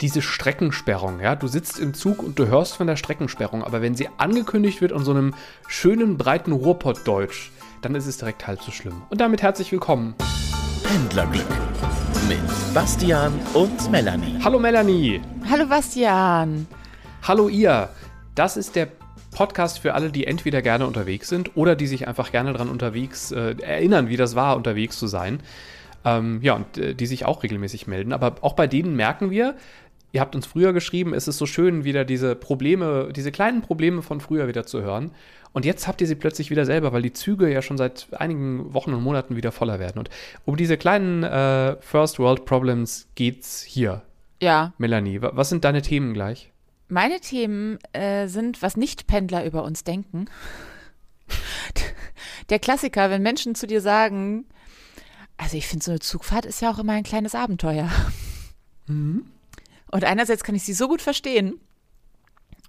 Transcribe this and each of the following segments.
diese Streckensperrung, ja, du sitzt im Zug und du hörst von der Streckensperrung, aber wenn sie angekündigt wird in so einem schönen, breiten Ruhrpottdeutsch, dann ist es direkt halb so schlimm. Und damit herzlich willkommen. Pendlerblick mit Bastian und Melanie. Hallo Melanie. Hallo Bastian. Hallo ihr. Das ist der Podcast für alle, die entweder gerne unterwegs sind oder die sich einfach gerne daran unterwegs äh, erinnern, wie das war, unterwegs zu sein. Ähm, ja, und äh, die sich auch regelmäßig melden. Aber auch bei denen merken wir, ihr habt uns früher geschrieben, es ist so schön, wieder diese Probleme, diese kleinen Probleme von früher wieder zu hören. Und jetzt habt ihr sie plötzlich wieder selber, weil die Züge ja schon seit einigen Wochen und Monaten wieder voller werden. Und um diese kleinen äh, First World Problems geht's hier. Ja. Melanie, was sind deine Themen gleich? Meine Themen äh, sind, was Nicht-Pendler über uns denken. Der Klassiker, wenn Menschen zu dir sagen, also ich finde, so eine Zugfahrt ist ja auch immer ein kleines Abenteuer. Mhm. Und einerseits kann ich sie so gut verstehen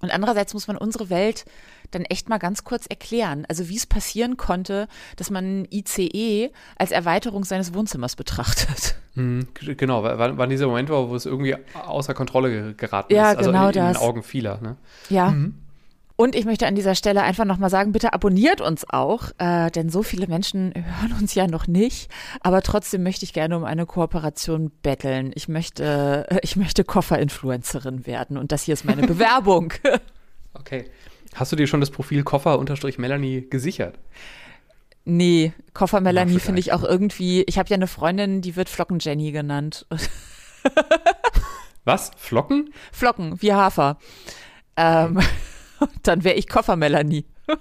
und andererseits muss man unsere Welt dann echt mal ganz kurz erklären. Also wie es passieren konnte, dass man ICE als Erweiterung seines Wohnzimmers betrachtet. Mhm, genau, war, war dieser Moment, wo es irgendwie außer Kontrolle geraten ja, ist. Also genau in, in das. den Augen vieler. Ne? Ja. Mhm. Und ich möchte an dieser Stelle einfach nochmal sagen, bitte abonniert uns auch, äh, denn so viele Menschen hören uns ja noch nicht. Aber trotzdem möchte ich gerne um eine Kooperation betteln. Ich möchte, äh, ich möchte Koffer-Influencerin werden und das hier ist meine Bewerbung. okay. Hast du dir schon das Profil Koffer-Melanie gesichert? Nee, Koffer Melanie finde ich auch irgendwie. Ich habe ja eine Freundin, die wird Flocken Jenny genannt. Was? Flocken? Flocken, wie Hafer. Ähm, dann wäre ich Koffer Melanie.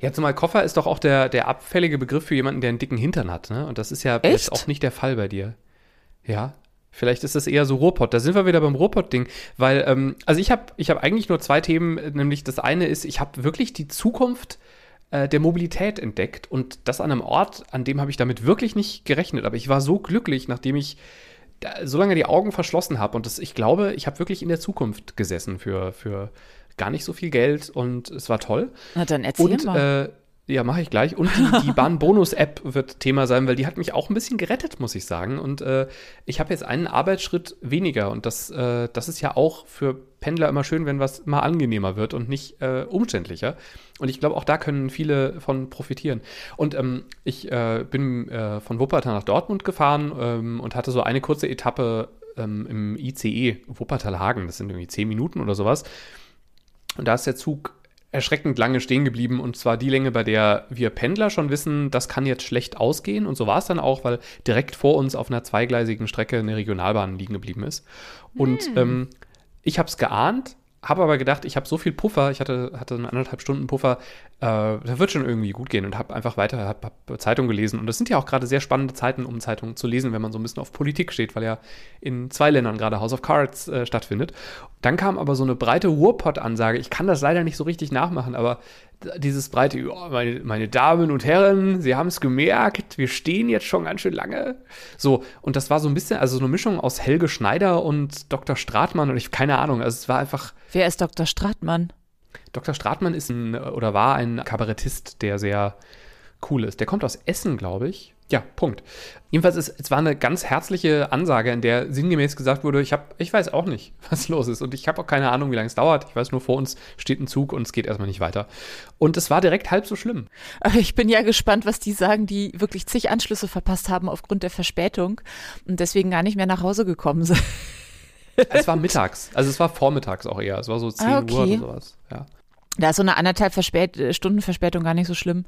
Ja, zumal Koffer ist doch auch der, der abfällige Begriff für jemanden, der einen dicken Hintern hat, ne? Und das ist ja Echt? jetzt auch nicht der Fall bei dir. Ja. Vielleicht ist das eher so Ruhrpott. Da sind wir wieder beim Ruhrpott-Ding. Weil, ähm, also ich habe ich hab eigentlich nur zwei Themen, nämlich das eine ist, ich habe wirklich die Zukunft äh, der Mobilität entdeckt und das an einem Ort, an dem habe ich damit wirklich nicht gerechnet. Aber ich war so glücklich, nachdem ich da, so lange die Augen verschlossen habe. Und das, ich glaube, ich habe wirklich in der Zukunft gesessen für, für gar nicht so viel Geld und es war toll. Na dann erzähl und, mal. Äh, ja, mache ich gleich. Und die, die Bahn-Bonus-App wird Thema sein, weil die hat mich auch ein bisschen gerettet, muss ich sagen. Und äh, ich habe jetzt einen Arbeitsschritt weniger. Und das, äh, das ist ja auch für Pendler immer schön, wenn was mal angenehmer wird und nicht äh, umständlicher. Und ich glaube, auch da können viele von profitieren. Und ähm, ich äh, bin äh, von Wuppertal nach Dortmund gefahren ähm, und hatte so eine kurze Etappe ähm, im ICE Wuppertal-Hagen. Das sind irgendwie zehn Minuten oder sowas. Und da ist der Zug erschreckend lange stehen geblieben und zwar die Länge, bei der wir Pendler schon wissen, das kann jetzt schlecht ausgehen und so war es dann auch, weil direkt vor uns auf einer zweigleisigen Strecke eine Regionalbahn liegen geblieben ist. Und Hm. ähm, ich habe es geahnt, habe aber gedacht, ich habe so viel Puffer, ich hatte, hatte einen anderthalb Stunden Puffer, äh, da wird schon irgendwie gut gehen und habe einfach weiter hab, hab Zeitung gelesen. Und das sind ja auch gerade sehr spannende Zeiten, um Zeitungen zu lesen, wenn man so ein bisschen auf Politik steht, weil ja in zwei Ländern gerade House of Cards äh, stattfindet. Dann kam aber so eine breite Ruhrpott-Ansage. Ich kann das leider nicht so richtig nachmachen, aber dieses breite, ja, meine, meine Damen und Herren, Sie haben es gemerkt, wir stehen jetzt schon ganz schön lange. So, und das war so ein bisschen, also so eine Mischung aus Helge Schneider und Dr. Stratmann und ich, keine Ahnung, also es war einfach, Wer ist Dr. Stratmann? Dr. Stratmann ist ein oder war ein Kabarettist, der sehr cool ist. Der kommt aus Essen, glaube ich. Ja, Punkt. Jedenfalls, ist, es war eine ganz herzliche Ansage, in der sinngemäß gesagt wurde, ich, hab, ich weiß auch nicht, was los ist. Und ich habe auch keine Ahnung, wie lange es dauert. Ich weiß nur, vor uns steht ein Zug und es geht erstmal nicht weiter. Und es war direkt halb so schlimm. Ich bin ja gespannt, was die sagen, die wirklich zig Anschlüsse verpasst haben aufgrund der Verspätung und deswegen gar nicht mehr nach Hause gekommen sind. Es war mittags, also es war vormittags auch eher. Es war so 10 Ah, Uhr okay. oder sowas. Ja. Da ist so eine anderthalb Verspät äh, Stunden Verspätung gar nicht so schlimm.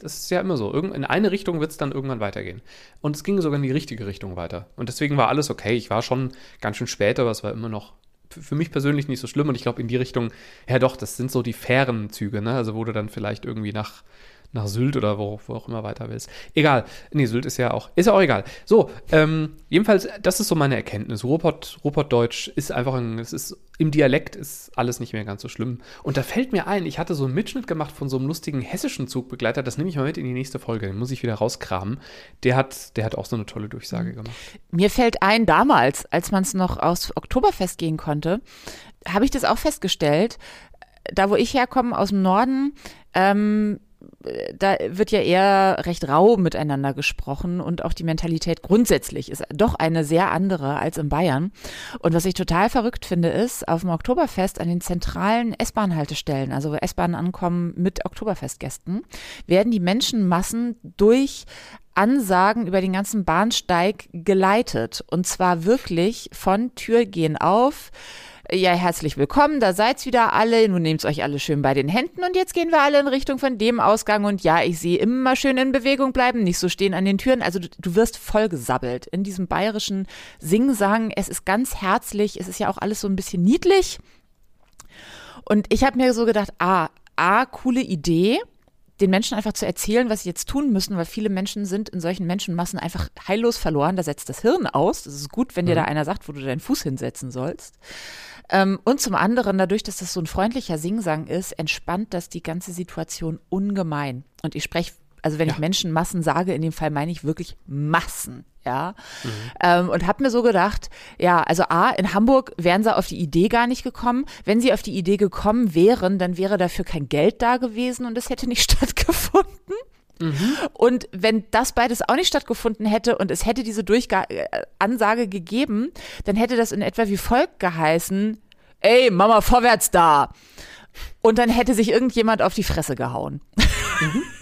Das ist ja immer so. Irgend, in eine Richtung wird es dann irgendwann weitergehen. Und es ging sogar in die richtige Richtung weiter. Und deswegen war alles okay. Ich war schon ganz schön spät, aber es war immer noch für mich persönlich nicht so schlimm. Und ich glaube, in die Richtung, ja doch, das sind so die fairen Züge, ne? Also wo du dann vielleicht irgendwie nach, nach Sylt oder wo, wo auch immer weiter willst. Egal. Nee, Sylt ist ja auch, ist ja auch egal. So, ähm, jedenfalls, das ist so meine Erkenntnis. Ruhrpott, Ruhrpottdeutsch ist einfach ein, es ist, im Dialekt ist alles nicht mehr ganz so schlimm. Und da fällt mir ein, ich hatte so einen Mitschnitt gemacht von so einem lustigen hessischen Zugbegleiter, das nehme ich mal mit in die nächste Folge, den muss ich wieder rauskramen. Der hat, der hat auch so eine tolle Durchsage gemacht. Mir fällt ein, damals, als man es noch aus Oktoberfest gehen konnte, habe ich das auch festgestellt. Da, wo ich herkomme, aus dem Norden, ähm, da wird ja eher recht rau miteinander gesprochen und auch die Mentalität grundsätzlich ist doch eine sehr andere als in Bayern. Und was ich total verrückt finde, ist, auf dem Oktoberfest an den zentralen S-Bahn-Haltestellen, also wo S-Bahnen ankommen mit Oktoberfestgästen, werden die Menschenmassen durch Ansagen über den ganzen Bahnsteig geleitet. Und zwar wirklich von Tür gehen auf, ja, herzlich willkommen, da seid's wieder alle, nun nehmt's euch alle schön bei den Händen. Und jetzt gehen wir alle in Richtung von dem Ausgang. Und ja, ich sehe immer schön in Bewegung bleiben, nicht so stehen an den Türen, also du, du wirst vollgesabbelt in diesem bayerischen Singsang, es ist ganz herzlich, es ist ja auch alles so ein bisschen niedlich. Und ich habe mir so gedacht, ah, ah, coole Idee, den Menschen einfach zu erzählen, was sie jetzt tun müssen, weil viele Menschen sind in solchen Menschenmassen einfach heillos verloren. Da setzt das Hirn aus. Das ist gut, wenn dir da einer sagt, wo du deinen Fuß hinsetzen sollst. Ähm, und zum anderen, dadurch, dass das so ein freundlicher Singsang ist, entspannt das die ganze Situation ungemein. Und ich spreche, also wenn ja. ich Menschenmassen sage, in dem Fall meine ich wirklich Massen. Ja, mhm. ähm, und habe mir so gedacht, ja, also A, in Hamburg wären sie auf die Idee gar nicht gekommen. Wenn sie auf die Idee gekommen wären, dann wäre dafür kein Geld da gewesen und es hätte nicht stattgefunden. Mhm. Und wenn das beides auch nicht stattgefunden hätte und es hätte diese Durchga äh, Ansage gegeben, dann hätte das in etwa wie folgt geheißen: Ey, Mama, vorwärts da! Und dann hätte sich irgendjemand auf die Fresse gehauen. Mhm.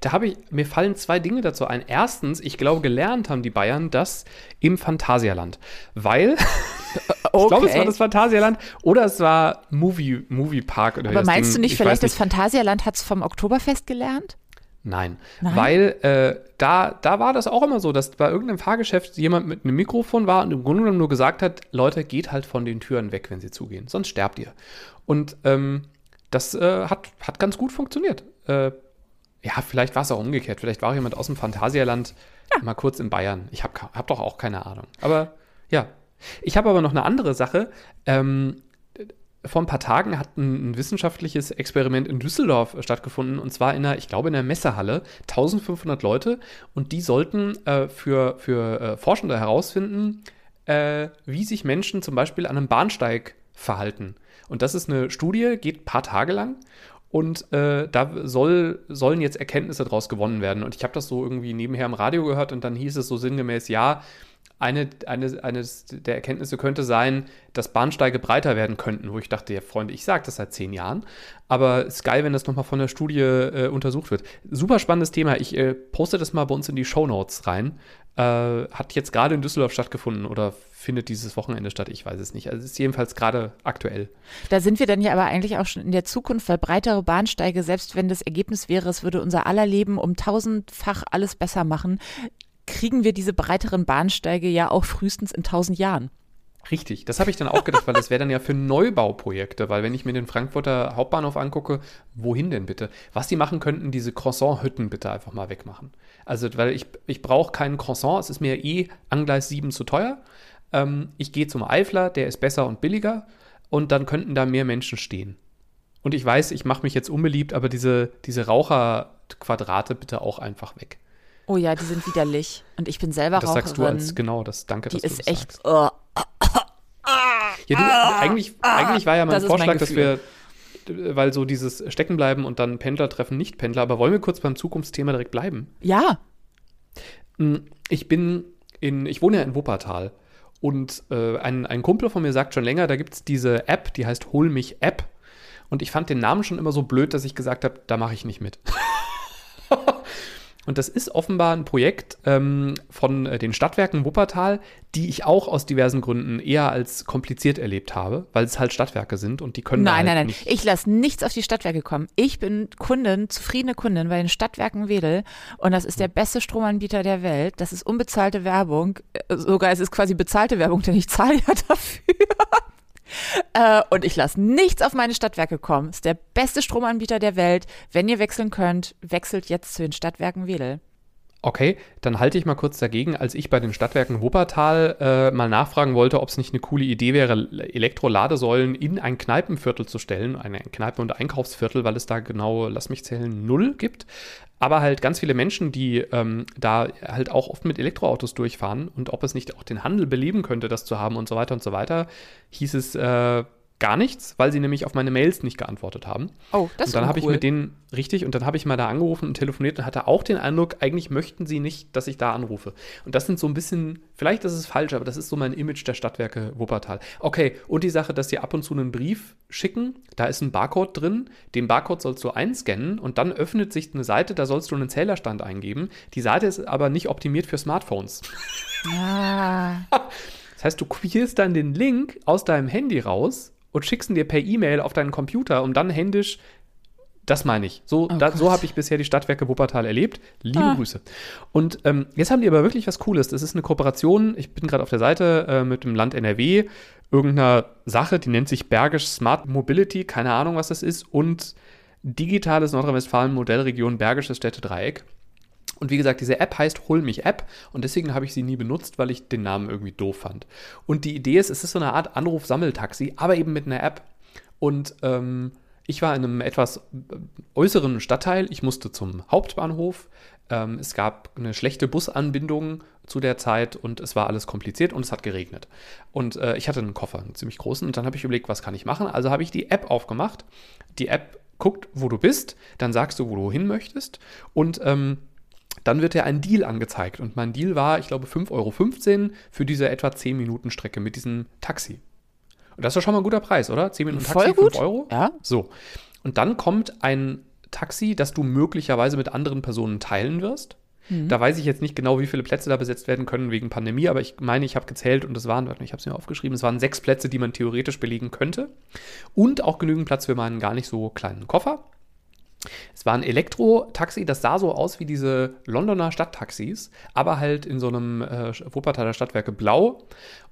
Da habe ich, mir fallen zwei Dinge dazu ein. Erstens, ich glaube, gelernt haben die Bayern das im Phantasialand. Weil, okay. ich glaube, es war das Phantasialand oder es war Movie, Movie Park oder Aber meinst Ding, du nicht, vielleicht nicht. das Phantasialand hat es vom Oktoberfest gelernt? Nein, Nein, weil äh, da, da war das auch immer so, dass bei irgendeinem Fahrgeschäft jemand mit einem Mikrofon war und im Grunde genommen nur gesagt hat, Leute, geht halt von den Türen weg, wenn sie zugehen, sonst sterbt ihr. Und ähm, das äh, hat, hat ganz gut funktioniert. Äh, ja, vielleicht war es auch umgekehrt. Vielleicht war jemand aus dem Phantasialand ja. mal kurz in Bayern. Ich habe hab doch auch keine Ahnung. Aber ja. Ich habe aber noch eine andere Sache. Ähm, vor ein paar Tagen hat ein, ein, wissenschaftliches Experiment in Düsseldorf stattgefunden und zwar in einer, ich glaube, in einer Messehalle. 1500 Leute und die sollten äh, für, für äh, Forschende herausfinden, äh, wie sich Menschen zum Beispiel an einem Bahnsteig verhalten. Und das ist eine Studie, geht ein paar Tage lang und äh, da soll, sollen jetzt Erkenntnisse daraus gewonnen werden. Und ich habe das so irgendwie nebenher im Radio gehört und dann hieß es so sinngemäß, ja, eine, eine, eines der Erkenntnisse könnte sein, dass Bahnsteige breiter werden könnten, wo ich dachte, ja, Freunde, ich sage das seit zehn Jahren, aber es ist geil, wenn das nochmal von der Studie äh, untersucht wird. Super spannendes Thema. Ich äh, poste das mal bei uns in die Show Notes rein. Äh, hat jetzt gerade in Düsseldorf stattgefunden oder findet dieses Wochenende statt, ich weiß es nicht. Also es ist jedenfalls gerade aktuell. Da sind wir dann ja aber eigentlich auch schon in der Zukunft, weil breitere Bahnsteige, selbst wenn das Ergebnis wäre, es würde unser aller Leben um tausendfach alles besser machen, kriegen wir diese breiteren Bahnsteige ja auch frühestens in tausend Jahren. Richtig, das habe ich dann auch gedacht, weil das wäre dann ja für Neubauprojekte, weil wenn ich mir den Frankfurter Hauptbahnhof angucke, wohin denn bitte? Was die machen könnten, diese Croissant-Hütten bitte einfach mal wegmachen. Also, weil ich, ich brauche keinen Croissant, es ist mir eh Angleis 7 zu teuer. Ähm, ich gehe zum Eifler, der ist besser und billiger und dann könnten da mehr Menschen stehen. Und ich weiß, ich mache mich jetzt unbeliebt, aber diese, diese Raucherquadrate bitte auch einfach weg. Oh ja, die sind widerlich. Und ich bin selber das Raucherin. Das sagst du als, genau, das danke, die dass ist du das echt, sagst. Oh. Ja, du, eigentlich, eigentlich war ja mein Vorschlag, mein dass wir, weil so dieses Steckenbleiben und dann Pendler treffen Nicht-Pendler, aber wollen wir kurz beim Zukunftsthema direkt bleiben? Ja. Hm, ich bin in, ich wohne ja in Wuppertal und äh, ein, ein Kumpel von mir sagt schon länger, da gibt es diese App, die heißt Hol mich App. Und ich fand den Namen schon immer so blöd, dass ich gesagt habe, da mache ich nicht mit. Und das ist offenbar ein Projekt ähm, von äh, den Stadtwerken Wuppertal, die ich auch aus diversen Gründen eher als kompliziert erlebt habe, weil es halt Stadtwerke sind und die können. Nein, halt nein, nein. Ich lasse nichts auf die Stadtwerke kommen. Ich bin Kundin, zufriedene Kundin bei den Stadtwerken Wedel und das ist der beste Stromanbieter der Welt. Das ist unbezahlte Werbung. Äh, sogar es ist quasi bezahlte Werbung, denn ich zahle ja dafür. Äh, und ich lasse nichts auf meine Stadtwerke kommen. Ist der beste Stromanbieter der Welt. Wenn ihr wechseln könnt, wechselt jetzt zu den Stadtwerken Wedel. Okay, dann halte ich mal kurz dagegen, als ich bei den Stadtwerken Wuppertal äh, mal nachfragen wollte, ob es nicht eine coole Idee wäre, Elektroladesäulen in ein Kneipenviertel zu stellen, ein Kneipen- und Einkaufsviertel, weil es da genau, lass mich zählen, null gibt. Aber halt ganz viele Menschen, die ähm, da halt auch oft mit Elektroautos durchfahren und ob es nicht auch den Handel beleben könnte, das zu haben und so weiter und so weiter, hieß es, äh, gar nichts, weil sie nämlich auf meine Mails nicht geantwortet haben. Oh, das und dann ist habe ich mit denen richtig und dann habe ich mal da angerufen und telefoniert und hatte auch den Eindruck, eigentlich möchten sie nicht, dass ich da anrufe. Und das sind so ein bisschen, vielleicht ist es falsch, aber das ist so mein Image der Stadtwerke Wuppertal. Okay, und die Sache, dass sie ab und zu einen Brief schicken, da ist ein Barcode drin, den Barcode sollst du einscannen und dann öffnet sich eine Seite, da sollst du einen Zählerstand eingeben. Die Seite ist aber nicht optimiert für Smartphones. Ah, Das heißt, du kopierst dann den Link aus deinem Handy raus und schickst ihn dir per E-Mail auf deinen Computer, um dann händisch. Das meine ich. So, da, so habe ich bisher die Stadtwerke Wuppertal erlebt. Liebe Ah. Grüße. Und ähm, jetzt haben die aber wirklich was Cooles. Das ist eine Kooperation. Ich bin gerade auf der Seite äh, mit dem Land NRW. Irgendeiner Sache, die nennt sich Bergisch Smart Mobility. Keine Ahnung, was das ist. Und digitales Nordrhein-Westfalen Modellregion Bergisches Städtedreieck. Und wie gesagt, diese App heißt Hol mich App und deswegen habe ich sie nie benutzt, weil ich den Namen irgendwie doof fand. Und die Idee ist, es ist so eine Art Anruf-Sammeltaxi, aber eben mit einer App. Und ähm, ich war in einem etwas äh, äußeren Stadtteil. Ich musste zum Hauptbahnhof. Ähm, es gab eine schlechte Busanbindung zu der Zeit und es war alles kompliziert und es hat geregnet. Und äh, ich hatte einen Koffer, einen ziemlich großen. Und dann habe ich überlegt, was kann ich machen? Also habe ich die App aufgemacht. Die App guckt, wo du bist. Dann sagst du, wo du hin möchtest. Und ähm, dann wird dir ein Deal angezeigt. Und mein Deal war, ich glaube, 5,15 Euro für diese etwa 10 Minuten Strecke mit diesem Taxi. Und das ist schon mal ein guter Preis, oder? 10 Minuten Voll Taxi, gut. 5 Euro? Ja. So. Und dann kommt ein Taxi, das du möglicherweise mit anderen Personen teilen wirst. Da weiß ich jetzt nicht genau, wie viele Plätze da besetzt werden können wegen Pandemie, aber ich meine, ich habe gezählt und es waren, warte mal, ich habe es mir aufgeschrieben, es waren sechs Plätze, die man theoretisch belegen könnte. Und auch genügend Platz für meinen gar nicht so kleinen Koffer. Es war ein Elektro-Taxi, das sah so aus wie diese Londoner Stadttaxis, aber halt in so einem äh, Wuppertaler Stadtwerke blau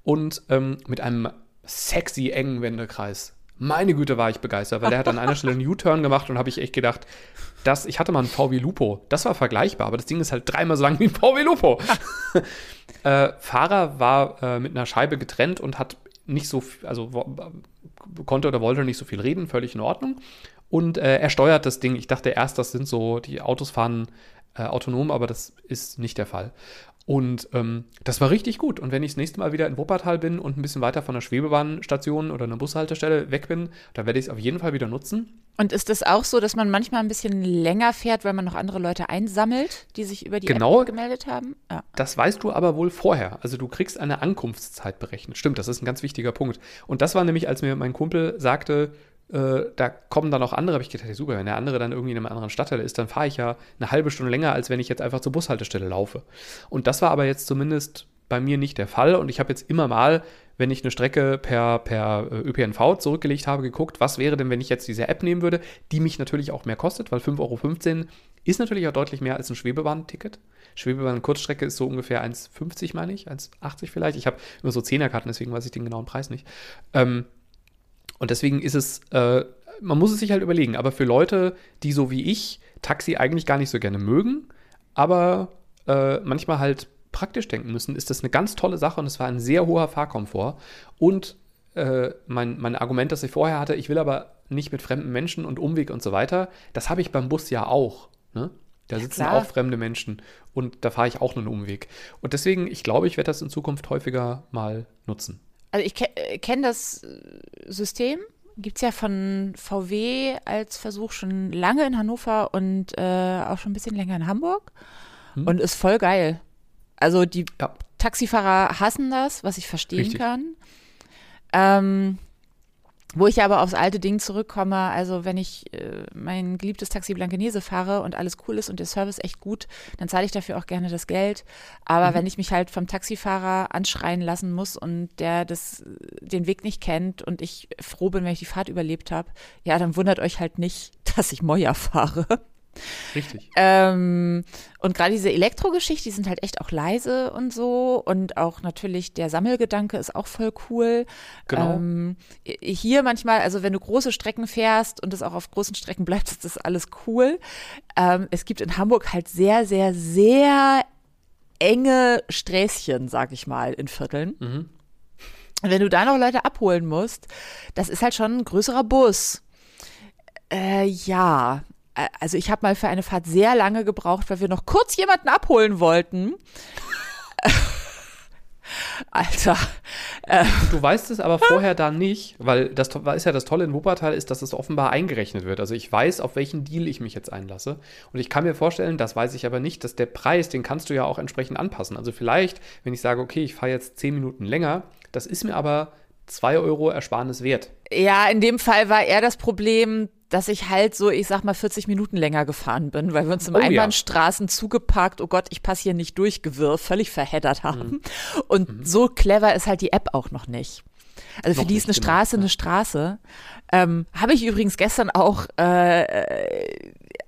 und ähm, mit einem sexy engen Wendekreis. Meine Güte, war ich begeistert, weil der hat an einer Stelle einen U-Turn gemacht und habe ich echt gedacht, das, ich hatte mal einen VW Lupo, das war vergleichbar, aber das Ding ist halt dreimal so lang wie ein VW Lupo. äh, Fahrer war äh, mit einer Scheibe getrennt und hat nicht so, viel, also konnte oder wollte nicht so viel reden, völlig in Ordnung. Und äh, er steuert das Ding. Ich dachte erst, das sind so, die Autos fahren äh, autonom, aber das ist nicht der Fall. Und ähm, das war richtig gut. Und wenn ich das nächste Mal wieder in Wuppertal bin und ein bisschen weiter von der Schwebebahnstation oder einer Bushaltestelle weg bin, dann werde ich es auf jeden Fall wieder nutzen. Und ist es auch so, dass man manchmal ein bisschen länger fährt, weil man noch andere Leute einsammelt, die sich über die Genau. App gemeldet haben? Ja. Das weißt du aber wohl vorher. Also du kriegst eine Ankunftszeit berechnet. Stimmt, das ist ein ganz wichtiger Punkt. Und das war nämlich, als mir mein Kumpel sagte, äh, da kommen dann auch andere, habe ich gedacht, ja, super, wenn der andere dann irgendwie in einem anderen Stadtteil ist, dann fahre ich ja eine halbe Stunde länger, als wenn ich jetzt einfach zur Bushaltestelle laufe. Und das war aber jetzt zumindest bei mir nicht der Fall. Und ich habe jetzt immer mal, wenn ich eine Strecke per, per äh, ÖPNV zurückgelegt habe, geguckt, was wäre denn, wenn ich jetzt diese App nehmen würde, die mich natürlich auch mehr kostet, weil 5,15 Euro ist natürlich auch deutlich mehr als ein Schwebebahn-Ticket. Schwebebahn-Kurzstrecke ist so ungefähr 1,50, meine ich, 1,80 vielleicht. Ich habe immer so Zehnerkarten, deswegen weiß ich den genauen Preis nicht. Ähm, und deswegen ist es, äh, man muss es sich halt überlegen, aber für Leute, die so wie ich Taxi eigentlich gar nicht so gerne mögen, aber äh, manchmal halt praktisch denken müssen, ist das eine ganz tolle Sache und es war ein sehr hoher Fahrkomfort. Und äh, mein, mein Argument, das ich vorher hatte, ich will aber nicht mit fremden Menschen und Umweg und so weiter, das habe ich beim Bus ja auch. Ne? Da sitzen klar. auch fremde Menschen und da fahre ich auch einen Umweg. Und deswegen, ich glaube, ich werde das in Zukunft häufiger mal nutzen. Also ich ke kenne das äh, System, gibt es ja von VW als Versuch schon lange in Hannover und äh, auch schon ein bisschen länger in Hamburg Hm. und ist voll geil. Also die Ja. Taxifahrer hassen das, was ich verstehen Richtig. kann. Ähm, wo ich aber aufs alte Ding zurückkomme, also wenn ich äh, mein geliebtes Taxi Blankenese fahre und alles cool ist und der Service echt gut, dann zahle ich dafür auch gerne das Geld. Aber Mhm. wenn ich mich halt vom Taxifahrer anschreien lassen muss und der das, den Weg nicht kennt und ich froh bin, wenn ich die Fahrt überlebt habe, ja, dann wundert euch halt nicht, dass ich Moja fahre. Richtig. Ähm, und gerade diese Elektrogeschichte, die sind halt echt auch leise und so. Und auch natürlich der Sammelgedanke ist auch voll cool. Genau. Ähm, hier manchmal, also wenn du große Strecken fährst und es auch auf großen Strecken bleibt, ist das alles cool. Ähm, es gibt in Hamburg halt sehr, sehr, sehr enge Sträßchen, sag ich mal, in Vierteln. Mhm. Und wenn du da noch Leute abholen musst, das ist halt schon ein größerer Bus. Äh, ja, also ich habe mal für eine Fahrt sehr lange gebraucht, weil wir noch kurz jemanden abholen wollten. Alter. Äh. Du weißt es aber vorher dann nicht, weil das ist ja das Tolle in Wuppertal ist, dass es offenbar eingerechnet wird. Also ich weiß, auf welchen Deal ich mich jetzt einlasse. Und ich kann mir vorstellen, das weiß ich aber nicht, dass der Preis, den kannst du ja auch entsprechend anpassen. Also vielleicht, wenn ich sage, okay, ich fahre jetzt zehn Minuten länger, das ist mir aber 2 Euro Ersparnis wert. Ja, in dem Fall war eher das Problem, dass ich halt so, ich sag mal, 40 Minuten länger gefahren bin, weil wir uns im oh, Einbahnstraßen ja. zugeparkt, oh Gott, ich passe hier nicht durch, Gewirr, völlig verheddert haben. Mhm. Und mhm. so clever ist halt die App auch noch nicht. Also für die ist eine genau, Straße eine Straße. Ähm, Habe ich übrigens gestern auch äh,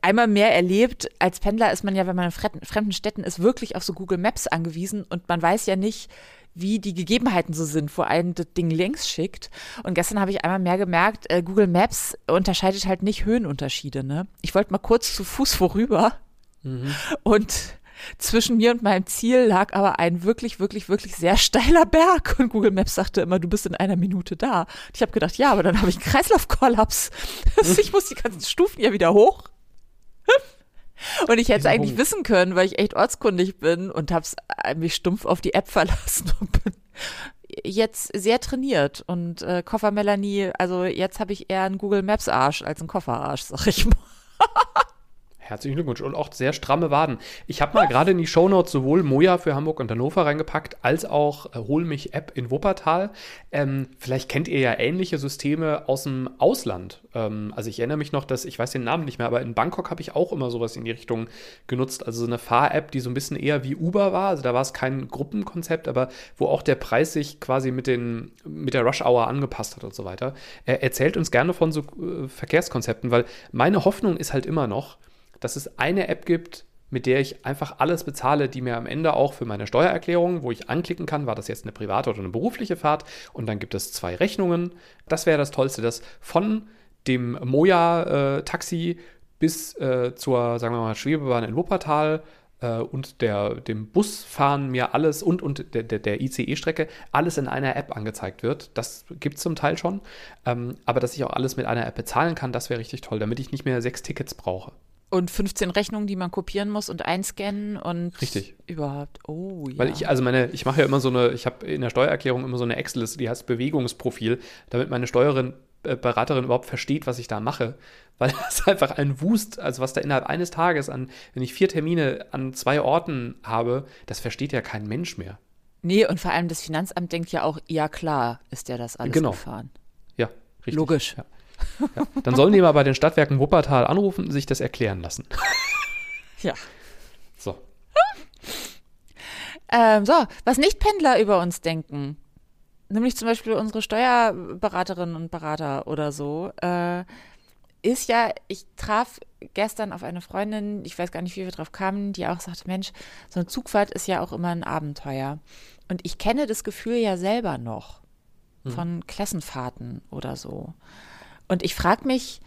einmal mehr erlebt. Als Pendler ist man ja, wenn man in fremden Städten ist, wirklich auf so Google Maps angewiesen und man weiß ja nicht, wie die Gegebenheiten so sind, wo einen das Ding längs schickt. Und gestern habe ich einmal mehr gemerkt, äh, Google Maps unterscheidet halt nicht Höhenunterschiede. Ne? Ich wollte mal kurz zu Fuß vorüber mhm. und zwischen mir und meinem Ziel lag aber ein wirklich, wirklich, wirklich sehr steiler Berg. Und Google Maps sagte immer, du bist in einer Minute da. Und ich habe gedacht, ja, aber dann habe ich einen Kreislaufkollaps. ich muss die ganzen Stufen ja wieder hoch. Und ich hätte es eigentlich wissen können, weil ich echt ortskundig bin und habe mich stumpf auf die App verlassen und bin jetzt sehr trainiert. Und äh, Koffer Melanie, also jetzt habe ich eher einen Google Maps Arsch als einen Koffer Arsch, sag ich mal. Herzlichen Glückwunsch und auch sehr stramme Waden. Ich habe mal gerade in die Shownotes sowohl Moja für Hamburg und Hannover reingepackt, als auch äh, Hol mich App in Wuppertal. Ähm, vielleicht kennt ihr ja ähnliche Systeme aus dem Ausland. Ähm, also ich erinnere mich noch, dass, ich weiß den Namen nicht mehr, aber in Bangkok habe ich auch immer sowas in die Richtung genutzt. Also so eine Fahr-App, die so ein bisschen eher wie Uber war. Also da war es kein Gruppenkonzept, aber wo auch der Preis sich quasi mit, den, mit der Rush-Hour angepasst hat und so weiter. Er erzählt uns gerne von so äh, Verkehrskonzepten, weil meine Hoffnung ist halt immer noch, dass es eine App gibt, mit der ich einfach alles bezahle, die mir am Ende auch für meine Steuererklärung, wo ich anklicken kann, war das jetzt eine private oder eine berufliche Fahrt und dann gibt es zwei Rechnungen. Das wäre das Tollste, dass von dem Moja-Taxi äh, bis äh, zur, sagen wir mal, Schwebebahn in Wuppertal äh, und der, dem Busfahren mir alles und, und der, der, ICE-Strecke alles in einer App angezeigt wird. Das gibt es zum Teil schon. Ähm, aber dass ich auch alles mit einer App bezahlen kann, das wäre richtig toll, damit ich nicht mehr sechs Tickets brauche. Und 15 Rechnungen, die man kopieren muss und einscannen und Richtig. überhaupt. Oh ja. Weil ich, also meine, ich mache ja immer so eine, ich habe in der Steuererklärung immer so eine Excel-Liste, die heißt Bewegungsprofil, damit meine Steuerin, äh, Beraterin überhaupt versteht, was ich da mache. Weil das einfach ein Wust, also was da innerhalb eines Tages an, wenn ich vier Termine an zwei Orten habe, das versteht ja kein Mensch mehr. Nee, und vor allem das Finanzamt denkt ja auch, ja klar, ist der das alles genau. gefahren. Ja, richtig. Logisch. Ja. Ja, dann sollen die mal bei den Stadtwerken Wuppertal anrufen und sich das erklären lassen. Ja. So. Ähm, so, was Nicht-Pendler über uns denken, nämlich zum Beispiel unsere Steuerberaterinnen und Berater oder so, äh, ist ja, ich traf gestern auf eine Freundin, ich weiß gar nicht, wie wir drauf kamen, die auch sagte, Mensch, so eine Zugfahrt ist ja auch immer ein Abenteuer. Und ich kenne das Gefühl ja selber noch hm. von Klassenfahrten oder so. Und ich frage mich,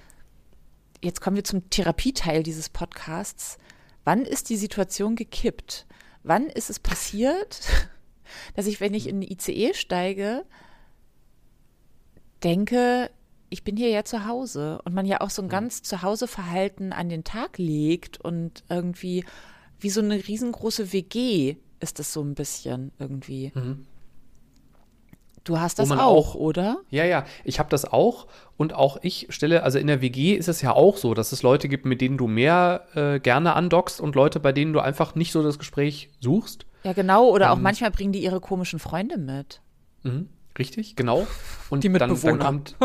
jetzt kommen wir zum Therapieteil dieses Podcasts, wann ist die Situation gekippt? Wann ist es passiert, dass ich, wenn ich in den ICE steige, denke, ich bin hier ja zu Hause und man ja auch so ein ganz Zuhauseverhalten an den Tag legt und irgendwie wie so eine riesengroße WG ist es so ein bisschen irgendwie. Mhm. Du hast das auch, auch, oder? Ja, ja, ich habe das auch und auch ich stelle, also in der WG ist es ja auch so, dass es Leute gibt, mit denen du mehr äh, gerne andockst und Leute, bei denen du einfach nicht so das Gespräch suchst. Ja, genau, oder ähm, auch manchmal bringen die ihre komischen Freunde mit. Mhm, richtig, genau. Und die dann, dann kommt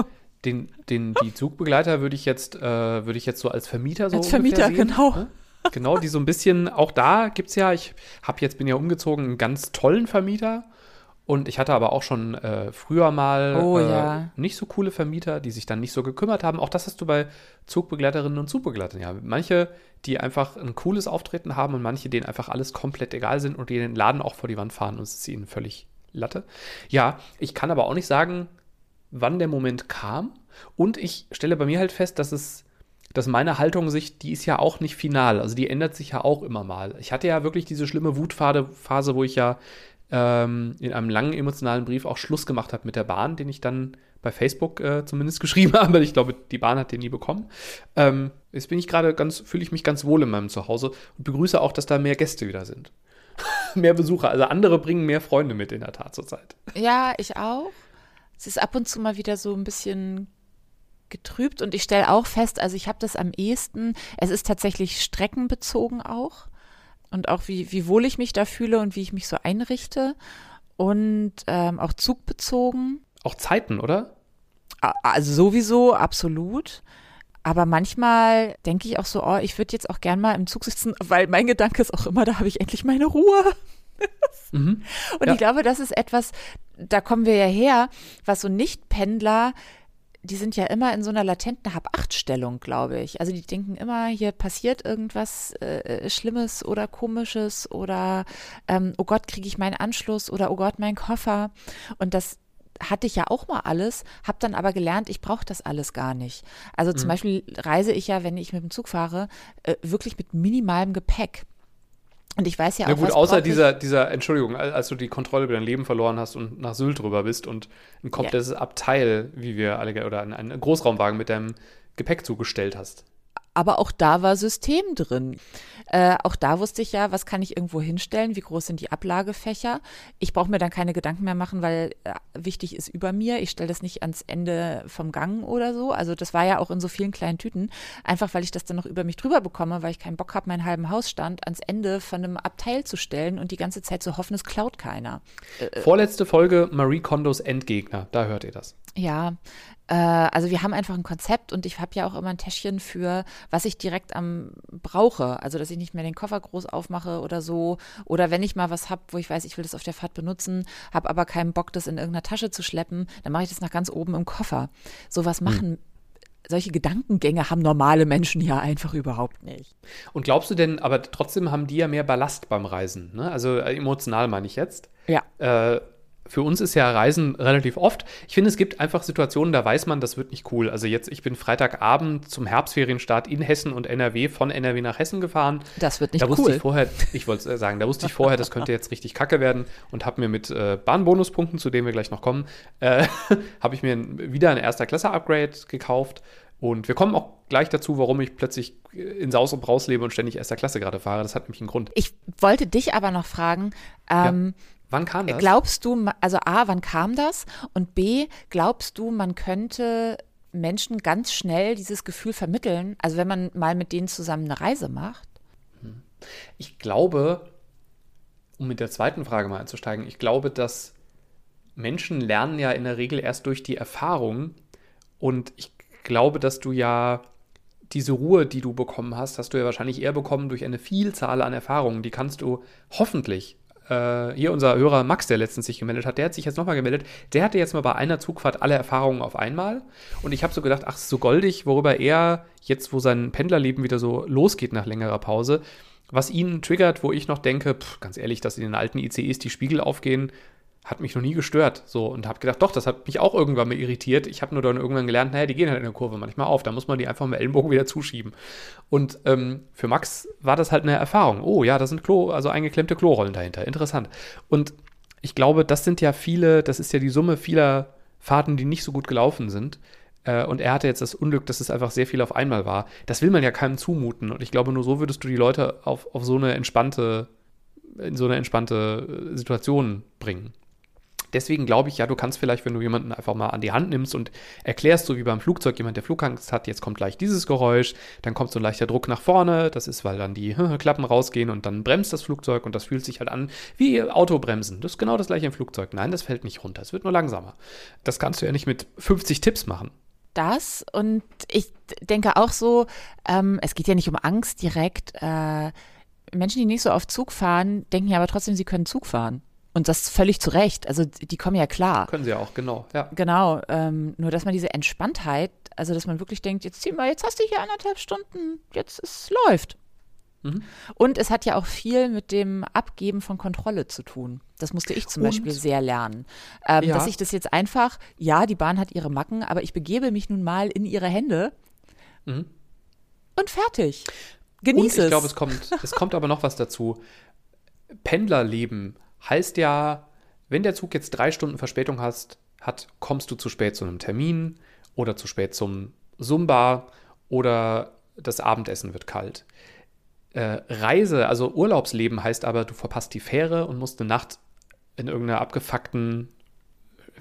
den, den, die Zugbegleiter würde ich jetzt, äh, würde ich jetzt so als Vermieter so Als Vermieter, sehen, genau. Ne? Genau, die so ein bisschen, auch da gibt es ja, ich habe jetzt, bin ja umgezogen, einen ganz tollen Vermieter und ich hatte aber auch schon äh, früher mal oh, äh, ja. nicht so coole Vermieter, die sich dann nicht so gekümmert haben. Auch das hast du bei Zugbegleiterinnen und Zugbegleitern. Ja, manche, die einfach ein cooles Auftreten haben und manche, denen einfach alles komplett egal sind und die den Laden auch vor die Wand fahren und es ist ihnen völlig Latte. Ja, ich kann aber auch nicht sagen, wann der Moment kam. Und ich stelle bei mir halt fest, dass es dass meine Haltung sich, die ist ja auch nicht final. Also die ändert sich ja auch immer mal. Ich hatte ja wirklich diese schlimme Wutphase, wo ich ja ähm, in einem langen emotionalen Brief auch Schluss gemacht habe mit der Bahn, den ich dann bei Facebook äh, zumindest geschrieben habe. Ich glaube, die Bahn hat den nie bekommen. Ähm, jetzt bin ich gerade ganz, fühle ich mich ganz wohl in meinem Zuhause und begrüße auch, dass da mehr Gäste wieder sind. mehr Besucher. Also andere bringen mehr Freunde mit in der Tat zurzeit. Ja, ich auch. Es ist ab und zu mal wieder so ein bisschen getrübt und ich stelle auch fest, also ich habe das am ehesten, es ist tatsächlich streckenbezogen auch und auch wie, wie wohl ich mich da fühle und wie ich mich so einrichte und ähm, auch zugbezogen. Auch Zeiten, oder? Also sowieso, absolut. Aber manchmal denke ich auch so, oh, ich würde jetzt auch gern mal im Zug sitzen, weil mein Gedanke ist auch immer, da habe ich endlich meine Ruhe. mhm. Und ja. ich glaube, das ist etwas, da kommen wir ja her, was so Nicht-Pendler, die sind ja immer in so einer latenten Hab-Acht-Stellung, glaube ich. Also die denken immer, hier passiert irgendwas äh, Schlimmes oder Komisches oder ähm, oh Gott, kriege ich meinen Anschluss oder oh Gott, mein Koffer. Und das hatte ich ja auch mal alles, habe dann aber gelernt, ich brauche das alles gar nicht. Also zum mhm. Beispiel reise ich ja, wenn ich mit dem Zug fahre, äh, wirklich mit minimalem Gepäck. Und ich weiß ja, auch. Na gut, außer dieser, dieser, Entschuldigung, als du die Kontrolle über dein Leben verloren hast und nach Sylt drüber bist und ein komplettes ja. Abteil, wie wir alle, oder einen Großraumwagen mit deinem Gepäck zugestellt hast aber auch da war System drin. Äh, auch da wusste ich ja, was kann ich irgendwo hinstellen, wie groß sind die Ablagefächer. Ich brauche mir dann keine Gedanken mehr machen, weil äh, wichtig ist über mir. Ich stelle das nicht ans Ende vom Gang oder so. Also das war ja auch in so vielen kleinen Tüten, einfach weil ich das dann noch über mich drüber bekomme, weil ich keinen Bock habe, meinen halben Hausstand ans Ende von einem Abteil zu stellen und die ganze Zeit zu hoffen, es klaut keiner. Äh, äh Vorletzte Folge Marie Kondos Endgegner, da hört ihr das. Ja, äh, also wir haben einfach ein Konzept und ich habe ja auch immer ein Täschchen für, was ich direkt am brauche. Also dass ich nicht mehr den Koffer groß aufmache oder so. Oder wenn ich mal was habe, wo ich weiß, ich will das auf der Fahrt benutzen, habe aber keinen Bock, das in irgendeiner Tasche zu schleppen, dann mache ich das nach ganz oben im Koffer. Sowas hm. machen. Hm. Solche Gedankengänge haben normale Menschen ja einfach überhaupt nicht. Und glaubst du denn, aber trotzdem haben die ja mehr Ballast beim Reisen, ne? Also äh, emotional meine ich jetzt. Ja. Äh, für uns ist ja Reisen relativ oft. Ich finde, es gibt einfach Situationen, da weiß man, das wird nicht cool. Also jetzt, ich bin Freitagabend zum Herbstferienstart in Hessen und NRW von NRW nach Hessen gefahren. Das wird nicht da cool. Wusste ich vorher, ich wollte sagen, da wusste ich vorher, das könnte jetzt richtig kacke werden und habe mir mit äh, Bahnbonuspunkten, zu denen wir gleich noch kommen, äh, habe ich mir wieder ein erster Klasse Upgrade gekauft. Und wir kommen auch gleich dazu, warum ich plötzlich in Saus und Braus lebe und ständig erster Klasse gerade fahre. Das hat nämlich einen Grund. Ich wollte dich aber noch fragen, ähm, ja Wann kam das? Glaubst du, also A, wann kam das? Und B, glaubst du, man könnte Menschen ganz schnell dieses Gefühl vermitteln, also wenn man mal mit denen zusammen eine Reise macht? Hm. Ich glaube, um mit der zweiten Frage mal einzusteigen, ich glaube, dass Menschen lernen ja in der Regel erst durch die Erfahrung und ich glaube, dass du ja diese Ruhe, die du bekommen hast, hast du ja wahrscheinlich eher bekommen durch eine Vielzahl an Erfahrungen. Die kannst du hoffentlich äh, hier unser Hörer Max, der letztens sich gemeldet hat, der hat sich jetzt nochmal gemeldet. Der hatte jetzt mal bei einer Zugfahrt alle Erfahrungen auf einmal. Und ich habe so gedacht, ach, so goldig, worüber er jetzt, wo sein Pendlerleben wieder so losgeht nach längerer Pause, was ihn triggert, wo ich noch denke, pff, ganz ehrlich, dass in den alten ICEs die Spiegel aufgehen, hat mich noch nie gestört. So und habe gedacht, doch, das hat mich auch irgendwann mal irritiert. Ich habe nur dann irgendwann gelernt, naja, die gehen halt in der Kurve manchmal auf. Da muss man die einfach mit Ellenbogen wieder zuschieben. Und ähm, für Max war das halt eine Erfahrung. Oh ja, da sind Klo, also eingeklemmte Klorollen dahinter. Interessant. Und ich glaube, das sind ja viele, das ist ja die Summe vieler Fahrten, die nicht so gut gelaufen sind. Äh, und er hatte jetzt das Unglück, dass es einfach sehr viel auf einmal war. Das will man ja keinem zumuten. Und ich glaube, nur so würdest du die Leute auf, auf so eine entspannte, in so eine entspannte äh, Situation bringen deswegen glaube ich, ja, du kannst vielleicht, wenn du jemanden einfach mal an die Hand nimmst und erklärst, so wie beim Flugzeug, jemand, der Flugangst hat, jetzt kommt gleich dieses Geräusch, dann kommt so ein leichter Druck nach vorne, das ist, weil dann die Klappen rausgehen und dann bremst das Flugzeug und das fühlt sich halt an wie Autobremsen. Das ist genau das gleiche im Flugzeug. Nein, das fällt nicht runter, es wird nur langsamer. Das kannst du ja nicht mit 50 Tipps machen das und ich denke auch so, ähm, es geht ja nicht um Angst direkt. Äh, Menschen, die nicht so oft Zug fahren, denken ja aber trotzdem, sie können Zug fahren. Und das völlig zu Recht. Also die kommen ja klar. Können sie ja auch, genau. Ja. Genau. Ähm, nur, dass man diese Entspanntheit, also dass man wirklich denkt, jetzt ziehen wir, jetzt hast du hier anderthalb Stunden, jetzt es läuft. Mhm. Und es hat ja auch viel mit dem Abgeben von Kontrolle zu tun. Das musste ich zum Und? Beispiel sehr lernen. Ähm, ja. Dass ich das jetzt einfach, ja, die Bahn hat ihre Macken, aber ich begebe mich nun mal in ihre Hände mhm. und fertig. Genieße es. Ich glaube, es kommt, es kommt aber noch was dazu. Pendlerleben heißt ja, wenn der Zug jetzt drei Stunden Verspätung hast, hat, kommst du zu spät zu einem Termin oder zu spät zum Zumba oder das Abendessen wird kalt. äh, Reise, also Urlaubsleben heißt aber, du verpasst die Fähre und musst eine Nacht in irgendeiner abgefuckten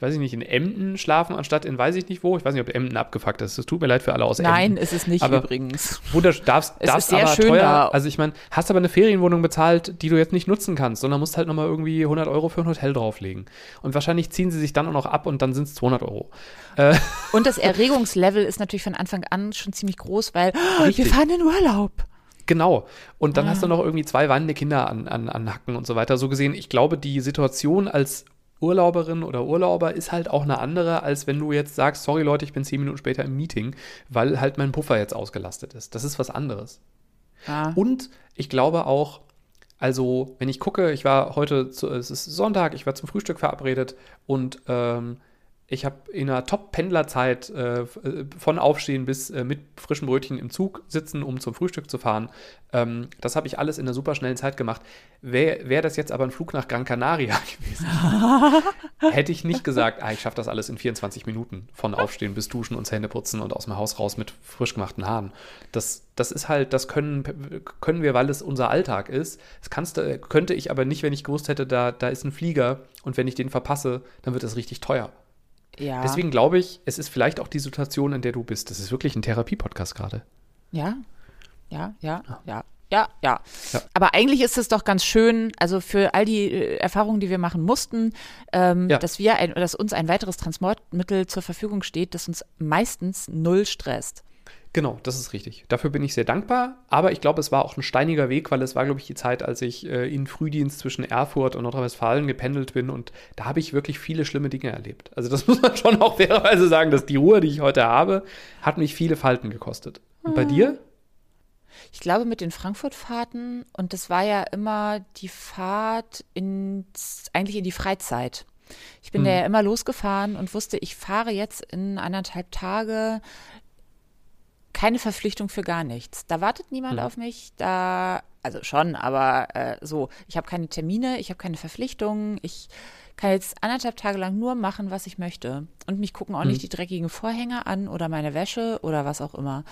weiß ich nicht, in Emden schlafen, anstatt in weiß ich nicht wo. Ich weiß nicht, ob Emden abgefuckt ist. Es tut mir leid für alle aus Nein, Emden. ist es nicht aber übrigens. Wunder, darfst, Es darfst ist sehr aber schön teuer, da. also ich meine, hast aber eine Ferienwohnung bezahlt, die du jetzt nicht nutzen kannst, sondern musst halt nochmal irgendwie 100 Euro für ein Hotel drauflegen. Und wahrscheinlich ziehen sie sich dann auch noch ab und dann sind es 200 Euro. Äh, Und das Erregungslevel ist natürlich von Anfang an schon ziemlich groß, weil oh, wir Richtig. fahren in Urlaub. Genau. Und dann Ah. hast du noch irgendwie zwei weinende Kinder an, an, an Hacken und so weiter. So gesehen, ich glaube, die Situation als Urlauberin oder Urlauber ist halt auch eine andere, als wenn du jetzt sagst, sorry Leute, ich bin zehn Minuten später im Meeting, weil halt mein Puffer jetzt ausgelastet ist. Das ist was anderes. Ja. Und ich glaube auch, also wenn ich gucke, ich war heute, zu, es ist Sonntag, ich war zum Frühstück verabredet und ähm, ich habe in einer Top-Pendlerzeit äh, äh, von Aufstehen bis äh, mit frischen Brötchen im Zug sitzen, um zum Frühstück zu fahren. Ähm, das habe ich alles in einer super schnellen Zeit gemacht. Wäre wär das jetzt aber ein Flug nach Gran Canaria gewesen, hätte ich nicht gesagt, ah, ich schaffe das alles in 24 Minuten. Von Aufstehen bis Duschen und Zähne putzen und aus dem Haus raus mit frisch gemachten Haaren. Das, das ist halt, das können, können wir, weil es unser Alltag ist. Das kannst, du- könnte ich aber nicht, wenn ich gewusst hätte, da, da ist ein Flieger und wenn ich den verpasse, dann wird das richtig teuer. Ja. Deswegen glaube ich, es ist vielleicht auch die Situation, in der du bist. Das ist wirklich ein Therapiepodcast gerade. Ja, ja, ja, ja. Ja, ja, Ja. Aber eigentlich ist es doch ganz schön, also für all die äh, Erfahrungen, die wir machen mussten, ähm, Ja. dass wir ein, dass uns ein weiteres Transportmittel zur Verfügung steht, das uns meistens null stresst. Genau, das ist richtig. Dafür bin ich sehr dankbar. Aber ich glaube, es war auch ein steiniger Weg, weil es war, glaube ich, die Zeit, als ich äh, in Frühdienst zwischen Erfurt und Nordrhein-Westfalen gependelt bin. Und da habe ich wirklich viele schlimme Dinge erlebt. Also das muss man schon auch fairerweise sagen, dass die Ruhe, die ich heute habe, hat mich viele Falten gekostet. Und bei dir? Ich glaube, mit den Frankfurt-Fahrten, und das war ja immer die Fahrt ins, eigentlich in die Freizeit. Ich bin da ja immer losgefahren und wusste, ich fahre jetzt in anderthalb Tage keine Verpflichtung für gar nichts. Da wartet niemand auf mich, da, also schon, aber äh, so, ich habe keine Termine, ich habe keine Verpflichtungen, ich kann jetzt anderthalb Tage lang nur machen, was ich möchte. Und mich gucken auch nicht die dreckigen Vorhänge an oder meine Wäsche oder was auch immer.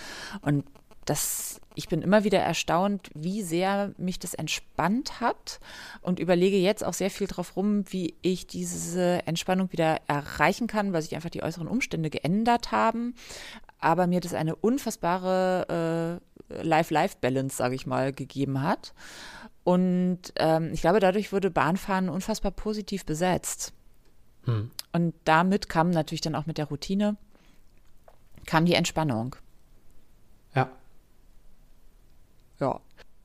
Und das, ich bin immer wieder erstaunt, wie sehr mich das entspannt hat und überlege jetzt auch sehr viel drauf rum, wie ich diese Entspannung wieder erreichen kann, weil sich einfach die äußeren Umstände geändert haben. Aber mir das eine unfassbare äh, Life-Life-Balance, sage ich mal, gegeben hat. Und ähm, ich glaube, dadurch wurde Bahnfahren unfassbar positiv besetzt. Und damit kam natürlich dann auch mit der Routine, kam die Entspannung. Ja. Ja.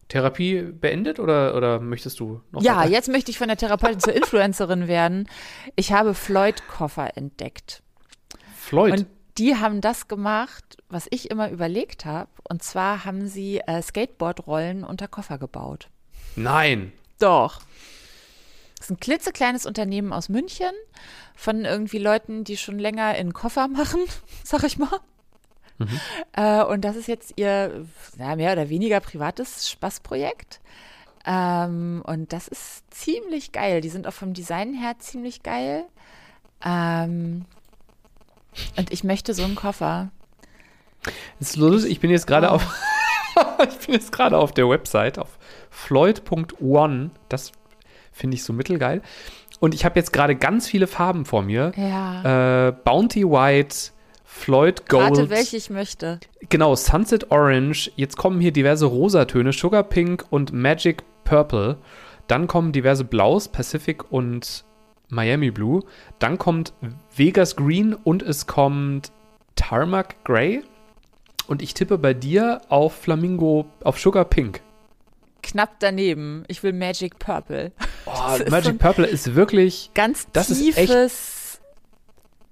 Therapie beendet oder, oder möchtest du noch Ja, weiter? jetzt möchte ich von der Therapeutin zur Influencerin werden. Ich habe Floyd-Koffer entdeckt. Floyd. Und die haben das gemacht, was ich immer überlegt habe. Und zwar haben sie äh, Skateboardrollen unter Koffer gebaut. Nein. Doch. Das ist ein klitzekleines Unternehmen aus München von irgendwie Leuten, die schon länger in Koffer machen, sag ich mal. Äh, und das ist jetzt ihr ja, mehr oder weniger privates Spaßprojekt. Ähm, und das ist ziemlich geil. Die sind auch vom Design her ziemlich geil. Ähm, und ich möchte so einen Koffer. Das ist lustig, ich bin jetzt gerade Oh. auf ich bin jetzt gerade auf der Website auf floyd.one. Das finde ich so mittelgeil. Und ich habe jetzt gerade ganz viele Farben vor mir. Ja. Äh, Bounty White, Floyd Gold. Rate, welche ich möchte. Genau, Sunset Orange. Jetzt kommen hier diverse Rosatöne, Sugar Pink und Magic Purple. Dann kommen diverse Blaus, Pacific und Miami Blue. Dann kommt Vegas Green und es kommt Tarmac Gray. Und ich tippe bei dir auf Flamingo, auf Sugar Pink. Knapp daneben. Ich will Magic Purple. Oh, so Magic ein- Purple ist wirklich. Ganz Das ist echt- tiefes.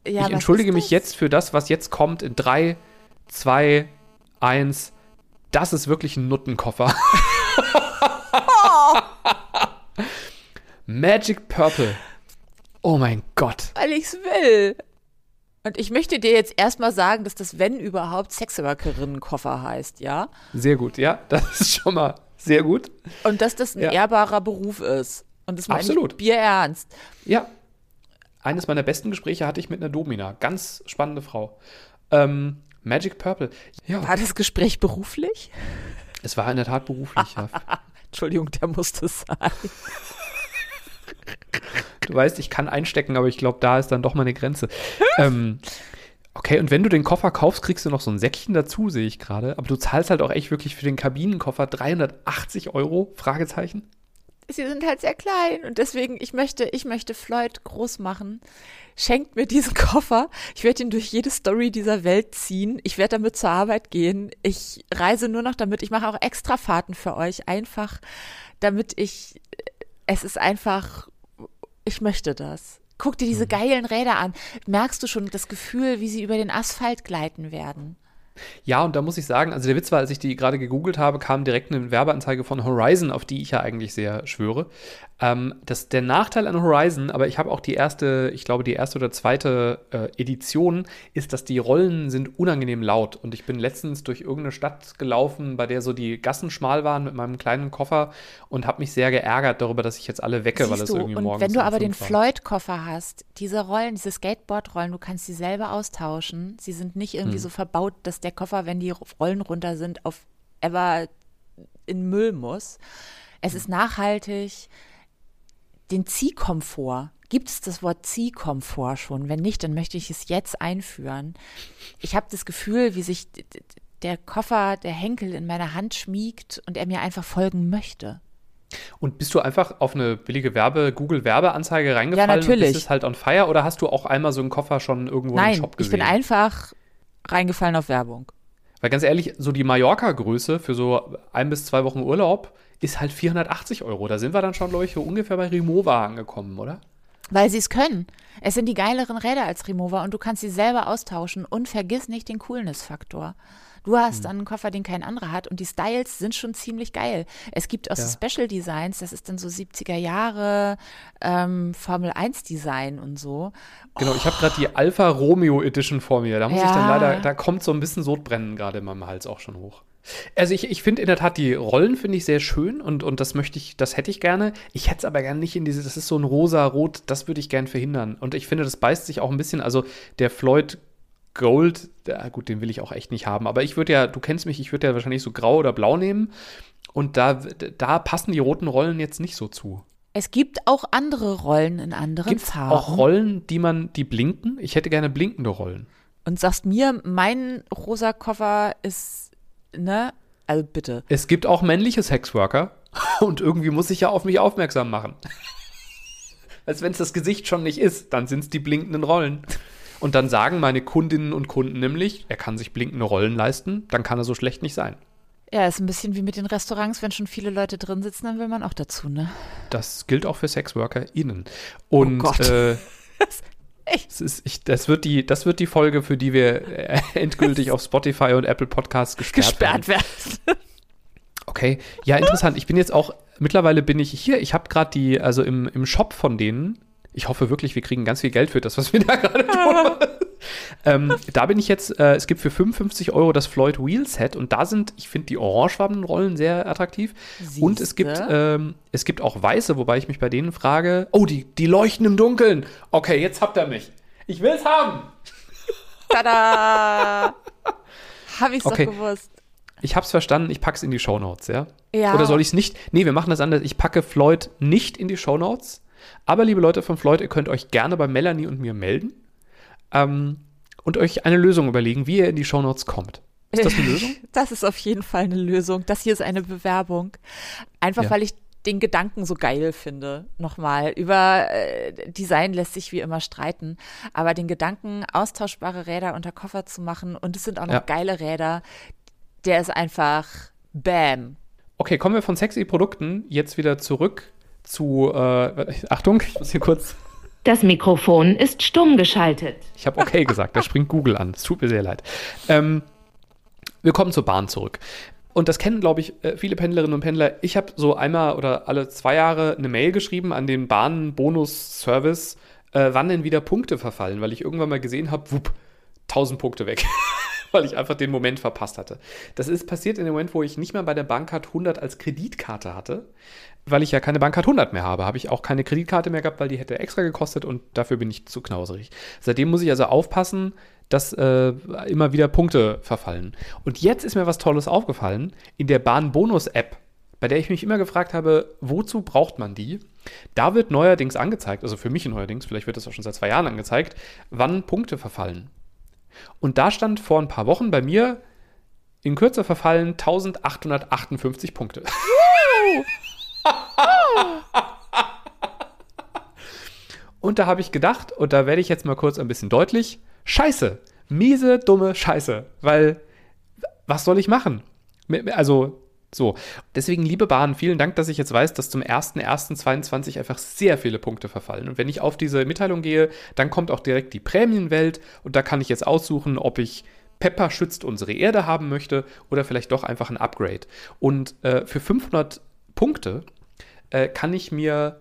Ja, ich entschuldige mich jetzt für das, was jetzt kommt in 3, 2, 1. Das ist wirklich ein Nuttenkoffer. Magic Purple. Oh mein Gott. Weil ich's will. Und ich möchte dir jetzt erstmal sagen, dass das, wenn überhaupt, Sexworkerinnenkoffer heißt, ja? Sehr gut, ja. Das ist schon mal sehr gut. Und dass das ein Ja. ehrbarer Beruf ist. Und das meine ich Absolut. bierernst. Ja. Eines meiner besten Gespräche hatte ich mit einer Domina. Ganz spannende Frau. Ähm, Magic Purple. Ja. War das Gespräch beruflich? Es war in der Tat beruflich, ja. Entschuldigung, der musste sein. Du weißt, ich kann einstecken, aber ich glaube, da ist dann doch mal eine Grenze. ähm, okay, und wenn du den Koffer kaufst, kriegst du noch so ein Säckchen dazu, sehe ich gerade. Aber du zahlst halt auch echt wirklich für den Kabinenkoffer 380 Euro? Fragezeichen. Sie sind halt sehr klein und deswegen, ich möchte, ich möchte Floyd groß machen. Schenkt mir diesen Koffer. Ich werde ihn durch jede Story dieser Welt ziehen. Ich werde damit zur Arbeit gehen. Ich reise nur noch damit. Ich mache auch extra Fahrten für euch. Einfach, damit ich, es ist einfach, ich möchte das. Guck dir diese geilen Räder an. Merkst du schon das Gefühl, wie sie über den Asphalt gleiten werden? Ja, und da muss ich sagen, also der Witz war, als ich die gerade gegoogelt habe, kam direkt eine Werbeanzeige von Horizon, auf die ich ja eigentlich sehr schwöre. Ähm, das, der Nachteil an Horizon, aber ich habe auch die erste, ich glaube, die erste oder zweite äh, Edition, ist, dass die Rollen sind unangenehm laut. Und ich bin letztens durch irgendeine Stadt gelaufen, bei der so die Gassen schmal waren mit meinem kleinen Koffer und habe mich sehr geärgert darüber, dass ich jetzt alle wecke, Siehst weil es du, irgendwie und morgens wenn du aber den. Floyd-Koffer hast, diese Rollen, diese Skateboard-Rollen, du kannst sie selber austauschen. Sie sind nicht Hm. irgendwie so verbaut, dass der Koffer, wenn die Rollen runter sind, auf ever in Müll muss. Es Hm. ist nachhaltig. Den Ziehkomfort. Gibt es das Wort Ziehkomfort schon? Wenn nicht, dann möchte ich es jetzt einführen. Ich habe das Gefühl, wie sich der Koffer, der Henkel in meiner Hand schmiegt und er mir einfach folgen möchte. Und bist du einfach auf eine billige Werbe, Google-Werbeanzeige reingefallen Ja, und natürlich. bist es halt on fire oder hast du auch einmal so einen Koffer schon irgendwo im Nein, Shop ich gesehen? bin einfach reingefallen auf Werbung. Weil ganz ehrlich, so die Mallorca-Größe für so ein bis zwei Wochen Urlaub ist halt 480 Euro. Da sind wir dann schon, glaube ich, so ungefähr bei Remova angekommen, oder? Weil sie es können. Es sind die geileren Räder als Remover und du kannst sie selber austauschen und vergiss nicht den Coolness-Faktor. Du hast Hm. dann einen Koffer, den kein anderer hat und die Styles sind schon ziemlich geil. Es gibt auch so Ja. Special Designs, das ist dann so 70er Jahre ähm, Formel 1 Design und so. Genau, ich habe gerade die Alfa Romeo Edition vor mir. Da muss ich dann Ja. leider, da kommt so ein bisschen Sodbrennen gerade in meinem Hals auch schon hoch. Also ich, ich finde in der Tat, die Rollen finde ich sehr schön und, und das möchte ich, das hätte ich gerne. Ich hätte es aber gerne nicht in diese, das ist so ein rosa-rot, das würde ich gern verhindern. Und ich finde, das beißt sich auch ein bisschen, also der Floyd Gold, der, gut, den will ich auch echt nicht haben. Aber ich würde ja, du kennst mich, ich würde ja wahrscheinlich so grau oder blau nehmen. Und da, da passen die roten Rollen jetzt nicht so zu. Es gibt auch andere Rollen in anderen Gibt es Farben. auch Rollen, die man, die blinken? Ich hätte gerne blinkende Rollen. und sagst mir, mein rosa Koffer ist, ne? Also bitte. Es gibt auch männliche Sexworker und irgendwie muss ich ja auf mich aufmerksam machen. Als wenn es das Gesicht schon nicht ist, dann sind es die blinkenden Rollen. Und dann sagen meine Kundinnen und Kunden nämlich, er kann sich blinkende Rollen leisten, dann kann er so schlecht nicht sein. Ja, ist ein bisschen wie mit den Restaurants, wenn schon viele Leute drin sitzen, dann will man auch dazu, ne? Das gilt auch für SexworkerInnen. Und Oh Gott. äh, Echt? es ist, ich, das, wird die, das wird die Folge, für die wir äh, endgültig auf Spotify und Apple Podcasts gesperrt, werden. Gesperrt werden. Okay, ja, interessant. Ich bin jetzt auch, mittlerweile bin ich hier, ich habe gerade die, also im, im Shop von denen, ich hoffe wirklich, wir kriegen ganz viel Geld für das, was wir da gerade tun. ähm, da bin ich jetzt, äh, es gibt für 55 Euro das Floyd Wheel Set und da sind, ich finde die orangefarbenen Rollen sehr attraktiv. Und es gibt, Siehste? ähm, es gibt auch weiße, wobei ich mich bei denen frage, oh, die, die leuchten im Dunkeln. Okay, jetzt habt ihr mich. Ich will's haben. Tada! Hab ich's Okay. doch gewusst. Ich hab's verstanden, ich pack's in die Shownotes, ja? Ja. Oder soll ich's nicht? Nee, wir machen das anders. Ich packe Floyd nicht in die Shownotes. Aber liebe Leute von Floyd, ihr könnt euch gerne bei Melanie und mir melden ähm, und euch eine Lösung überlegen, wie ihr in die Shownotes kommt. Ist das eine Lösung? Das ist auf jeden Fall eine Lösung. Das hier ist eine Bewerbung. Einfach Ja. weil ich den Gedanken so geil finde. Nochmal. Über äh, Design lässt sich wie immer streiten. Aber den Gedanken, austauschbare Räder unter Koffer zu machen und es sind auch noch Ja. geile Räder, der ist einfach Bam. Okay, kommen wir von sexy Produkten jetzt wieder zurück zu, äh, Achtung, ich muss hier kurz, Das Mikrofon ist stumm geschaltet. ich habe okay gesagt, da springt Google an, es tut mir sehr leid. Ähm, wir kommen zur Bahn zurück. Und das kennen, glaube ich, äh, viele Pendlerinnen und Pendler. Ich habe so einmal oder alle zwei Jahre eine Mail geschrieben an den Bahn-Bonus-Service, äh, wann denn wieder Punkte verfallen, weil ich irgendwann mal gesehen habe, wupp, 1000 Punkte weg. weil ich einfach den Moment verpasst hatte. Das ist passiert in dem Moment, wo ich nicht mehr bei der Bankcard 100 als Kreditkarte hatte, weil ich ja keine Bankcard 100 mehr habe. Habe ich auch keine Kreditkarte mehr gehabt, weil die hätte extra gekostet und dafür bin ich zu knauserig. Seitdem muss ich also aufpassen, dass äh, immer wieder Punkte verfallen. Und jetzt ist mir was Tolles aufgefallen. In der Bahn-Bonus-App, bei der ich mich immer gefragt habe, wozu braucht man die? Da wird neuerdings angezeigt, also für mich neuerdings, vielleicht wird das auch schon seit zwei Jahren angezeigt, wann Punkte verfallen. Und da stand vor ein paar Wochen bei mir in Kürze verfallen 1858 Punkte. Und da habe ich gedacht, und da werde ich jetzt mal kurz ein bisschen deutlich, scheiße, miese, dumme Scheiße, weil was soll ich machen? Also so, deswegen, liebe Bahn, vielen Dank, dass ich jetzt weiß, dass zum 01.01.22 einfach sehr viele Punkte verfallen. Und wenn ich auf diese Mitteilung gehe, dann kommt auch direkt die Prämienwelt und da kann ich jetzt aussuchen, ob ich Pepper schützt unsere Erde haben möchte oder vielleicht doch einfach ein Upgrade. Und äh, für 500 Punkte äh, kann ich mir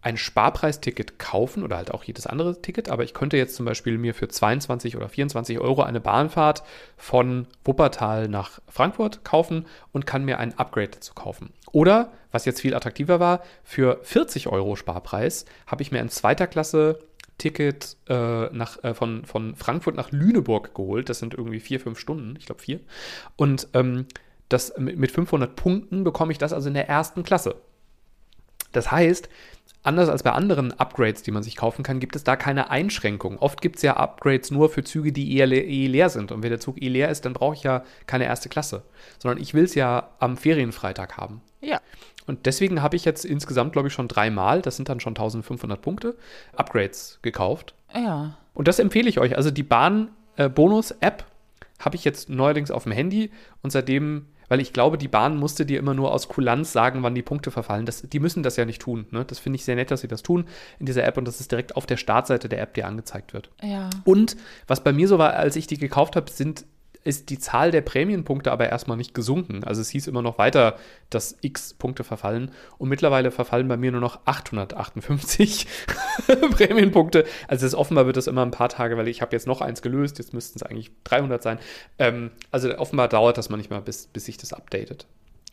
ein Sparpreisticket kaufen oder halt auch jedes andere Ticket, aber ich könnte jetzt zum Beispiel mir für 22 oder 24 Euro eine Bahnfahrt von Wuppertal nach Frankfurt kaufen und kann mir ein Upgrade dazu kaufen. Oder, was jetzt viel attraktiver war, für 40 Euro Sparpreis habe ich mir ein zweiter Klasse Ticket äh, nach, äh, von, von Frankfurt nach Lüneburg geholt. Das sind irgendwie vier, fünf Stunden, ich glaube vier. Und ähm, das, mit 500 Punkten bekomme ich das also in der ersten Klasse. Das heißt, anders als bei anderen Upgrades, die man sich kaufen kann, gibt es da keine Einschränkung. Oft gibt es ja Upgrades nur für Züge, die eher le eh leer sind. Und wenn der Zug eh leer ist, dann brauche ich ja keine erste Klasse. Sondern ich will es ja am Ferienfreitag haben. Ja. Und deswegen habe ich jetzt insgesamt, glaube ich, schon dreimal, das sind dann schon 1500 Punkte, Upgrades gekauft. Ja. Und das empfehle ich euch. Also die Bahn-Bonus-App äh, habe ich jetzt neuerdings auf dem Handy und seitdem weil ich glaube, die Bahn musste dir immer nur aus Kulanz sagen, wann die Punkte verfallen. Das, die müssen das ja nicht tun. Ne? Das finde ich sehr nett, dass sie das tun in dieser App und dass es direkt auf der Startseite der App dir angezeigt wird. Ja. Und was bei mir so war, als ich die gekauft habe, sind ist die Zahl der Prämienpunkte aber erstmal nicht gesunken. Also es hieß immer noch weiter, dass x Punkte verfallen. Und mittlerweile verfallen bei mir nur noch 858 Prämienpunkte. Also es offenbar wird das immer ein paar Tage, weil ich habe jetzt noch eins gelöst. Jetzt müssten es eigentlich 300 sein. Ähm, also offenbar dauert das manchmal, bis, bis sich das updatet.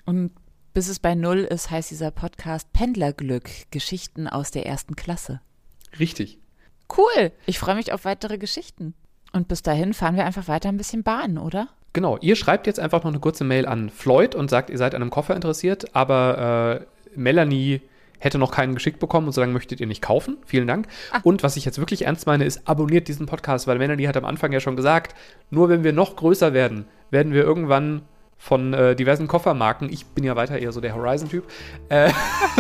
Und bis es bei Null ist, heißt dieser Podcast Pendlerglück, Geschichten aus der ersten Klasse. Richtig. Cool. Ich freue mich auf weitere Geschichten. Und bis dahin fahren wir einfach weiter ein bisschen Bahn, oder? Genau, ihr schreibt jetzt einfach noch eine kurze Mail an Floyd und sagt, ihr seid an einem Koffer interessiert, aber äh, Melanie hätte noch keinen geschickt bekommen und so lange möchtet ihr nicht kaufen. Vielen Dank. Ah. Und was ich jetzt wirklich ernst meine, ist, abonniert diesen Podcast, weil Melanie hat am Anfang ja schon gesagt, nur wenn wir noch größer werden, werden wir irgendwann von äh, diversen Koffermarken, ich bin ja weiter eher so der Horizon-Typ, äh,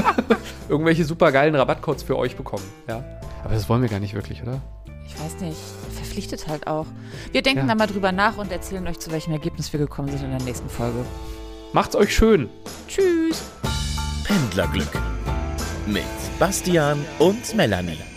irgendwelche super geilen Rabattcodes für euch bekommen. Ja? Aber das wollen wir gar nicht wirklich, oder? Ich weiß nicht verpflichtet halt auch. Wir denken ja. da mal drüber nach und erzählen euch, zu welchem Ergebnis wir gekommen sind in der nächsten Folge. Macht's euch schön. Tschüss. Pendlerglück mit Bastian und Melanie.